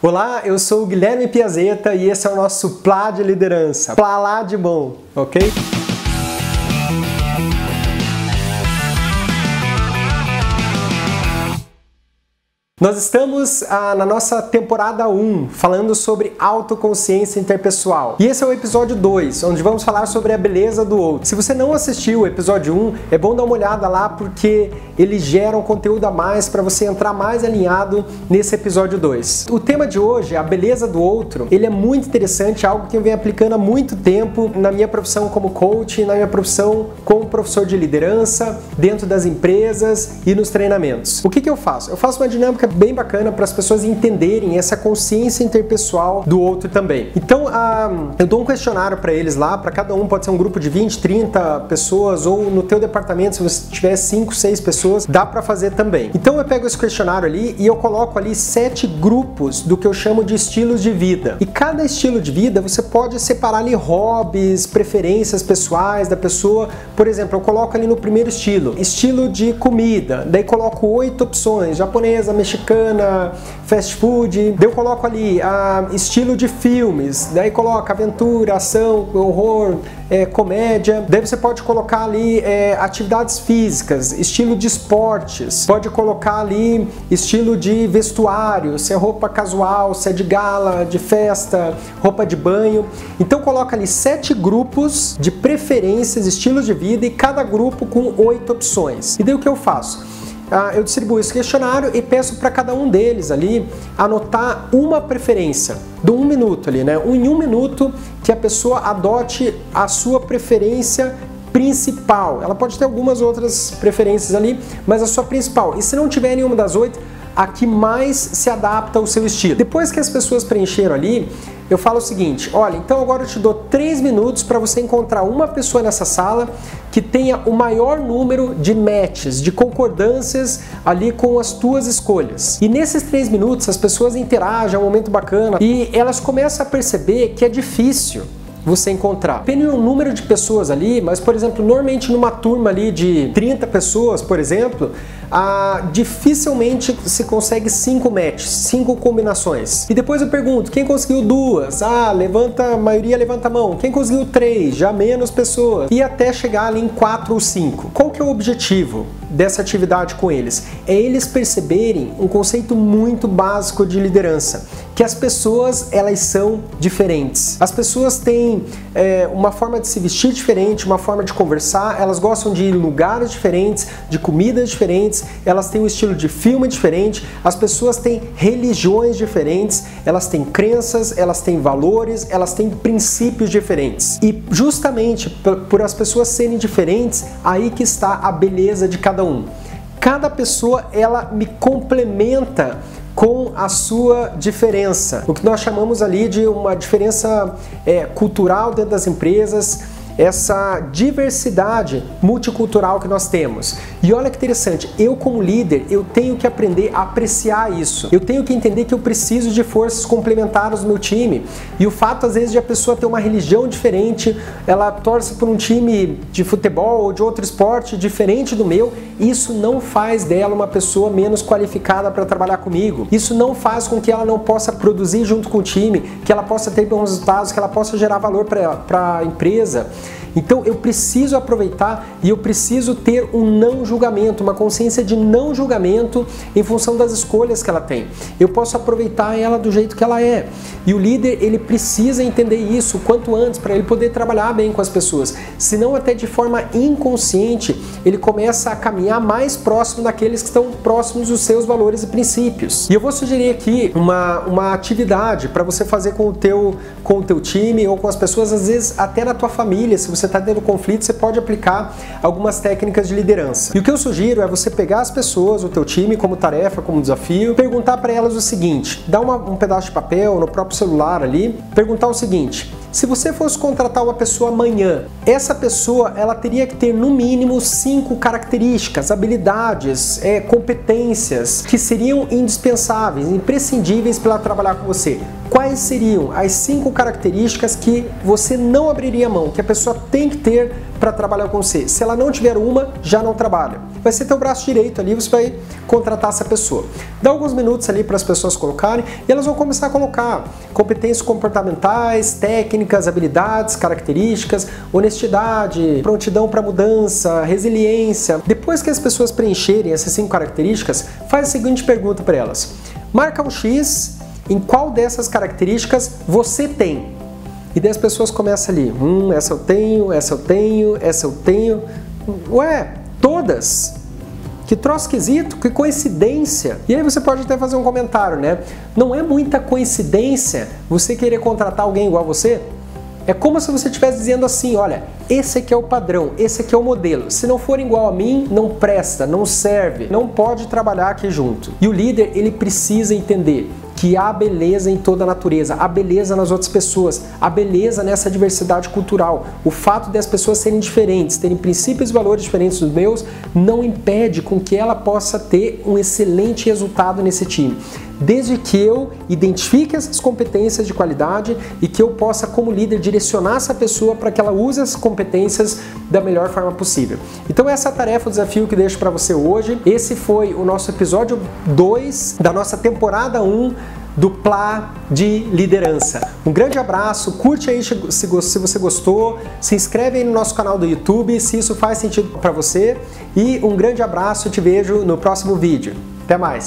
Olá, eu sou o Guilherme Piazeta e esse é o nosso Plá de Liderança. Plá lá de bom, ok? Nós estamos ah, na nossa temporada 1 falando sobre autoconsciência interpessoal. E esse é o episódio 2, onde vamos falar sobre a beleza do outro. Se você não assistiu o episódio 1, é bom dar uma olhada lá porque ele gera um conteúdo a mais para você entrar mais alinhado nesse episódio 2. O tema de hoje, a beleza do outro, ele é muito interessante, algo que eu venho aplicando há muito tempo na minha profissão como coach, na minha profissão como professor de liderança, dentro das empresas e nos treinamentos. O que, que eu faço? Eu faço uma dinâmica bem bacana para as pessoas entenderem essa consciência interpessoal do outro também. Então, uh, eu dou um questionário para eles lá, para cada um pode ser um grupo de 20, 30 pessoas ou no teu departamento, se você tiver 5, 6 pessoas, dá para fazer também. Então, eu pego esse questionário ali e eu coloco ali sete grupos do que eu chamo de estilos de vida. E cada estilo de vida você pode separar ali hobbies, preferências pessoais da pessoa. Por exemplo, eu coloco ali no primeiro estilo, estilo de comida, daí coloco oito opções: japonesa, mexicana mexicana, fast food. Eu coloco ali a estilo de filmes, daí coloca aventura, ação, horror, é, comédia. Daí você pode colocar ali é, atividades físicas, estilo de esportes. Pode colocar ali estilo de vestuário, se é roupa casual, se é de gala, de festa, roupa de banho. Então coloca ali sete grupos de preferências, estilos de vida e cada grupo com oito opções. E daí o que eu faço? Ah, eu distribuo esse questionário e peço para cada um deles ali anotar uma preferência, do um minuto ali, né? Em um minuto que a pessoa adote a sua preferência principal. Ela pode ter algumas outras preferências ali, mas a sua principal. E se não tiver nenhuma das oito, a que mais se adapta ao seu estilo. Depois que as pessoas preencheram ali, eu falo o seguinte: olha, então agora eu te dou três minutos para você encontrar uma pessoa nessa sala que tenha o maior número de matches, de concordâncias ali com as tuas escolhas. E nesses três minutos as pessoas interagem, é um momento bacana e elas começam a perceber que é difícil você encontrar. Depende do número de pessoas ali, mas por exemplo, normalmente numa turma ali de 30 pessoas, por exemplo, ah, dificilmente se consegue cinco matches, cinco combinações. E depois eu pergunto, quem conseguiu duas? Ah, levanta, a maioria levanta a mão. Quem conseguiu três? Já menos pessoas. E até chegar ali em quatro ou cinco. Qual que é o objetivo dessa atividade com eles? É eles perceberem um conceito muito básico de liderança, que as pessoas elas são diferentes. As pessoas têm é, uma forma de se vestir diferente, uma forma de conversar, elas gostam de lugares diferentes, de comidas diferentes diferentes, elas têm um estilo de filme diferente, as pessoas têm religiões diferentes, elas têm crenças, elas têm valores, elas têm princípios diferentes. E justamente por as pessoas serem diferentes, aí que está a beleza de cada um. Cada pessoa ela me complementa com a sua diferença, o que nós chamamos ali de uma diferença é, cultural dentro das empresas essa diversidade multicultural que nós temos. E olha que interessante, eu como líder, eu tenho que aprender a apreciar isso. Eu tenho que entender que eu preciso de forças complementares no meu time. E o fato às vezes de a pessoa ter uma religião diferente, ela torce por um time de futebol ou de outro esporte diferente do meu, isso não faz dela uma pessoa menos qualificada para trabalhar comigo. Isso não faz com que ela não possa produzir junto com o time, que ela possa ter bons resultados, que ela possa gerar valor para a empresa. Então eu preciso aproveitar e eu preciso ter um não julgamento, uma consciência de não julgamento em função das escolhas que ela tem. Eu posso aproveitar ela do jeito que ela é. E o líder, ele precisa entender isso quanto antes para ele poder trabalhar bem com as pessoas. Senão até de forma inconsciente, ele começa a caminhar mais próximo daqueles que estão próximos dos seus valores e princípios. E eu vou sugerir aqui uma, uma atividade para você fazer com o teu com o teu time ou com as pessoas, às vezes até na tua família, se você está tendo conflito, você pode aplicar algumas técnicas de liderança. E o que eu sugiro é você pegar as pessoas, o teu time, como tarefa, como desafio, perguntar para elas o seguinte: dá uma, um pedaço de papel no próprio celular ali, perguntar o seguinte. Se você fosse contratar uma pessoa amanhã, essa pessoa ela teria que ter no mínimo cinco características, habilidades, é, competências que seriam indispensáveis, imprescindíveis para ela trabalhar com você. Quais seriam as cinco características que você não abriria mão, que a pessoa tem que ter para trabalhar com você. Se ela não tiver uma, já não trabalha. Vai ser teu braço direito ali, você vai contratar essa pessoa. Dá alguns minutos ali para as pessoas colocarem e elas vão começar a colocar competências comportamentais, técnicas, habilidades, características, honestidade, prontidão para mudança, resiliência. Depois que as pessoas preencherem essas cinco características, faz a seguinte pergunta para elas: marca um X em qual dessas características você tem. E daí as pessoas começam ali, hum, essa eu tenho, essa eu tenho, essa eu tenho. Ué, todas. Que troço esquisito, que coincidência. E aí você pode até fazer um comentário, né? Não é muita coincidência você querer contratar alguém igual a você? É como se você estivesse dizendo assim: olha, esse aqui é o padrão, esse aqui é o modelo. Se não for igual a mim, não presta, não serve, não pode trabalhar aqui junto. E o líder, ele precisa entender que há beleza em toda a natureza, há beleza nas outras pessoas, há beleza nessa diversidade cultural. O fato de as pessoas serem diferentes, terem princípios e valores diferentes dos meus, não impede com que ela possa ter um excelente resultado nesse time desde que eu identifique essas competências de qualidade e que eu possa, como líder, direcionar essa pessoa para que ela use as competências da melhor forma possível. Então, essa é a tarefa, o desafio que deixo para você hoje. Esse foi o nosso episódio 2 da nossa temporada 1 do Plá de Liderança. Um grande abraço, curte aí se você gostou, se inscreve aí no nosso canal do YouTube se isso faz sentido para você e um grande abraço, te vejo no próximo vídeo. Até mais!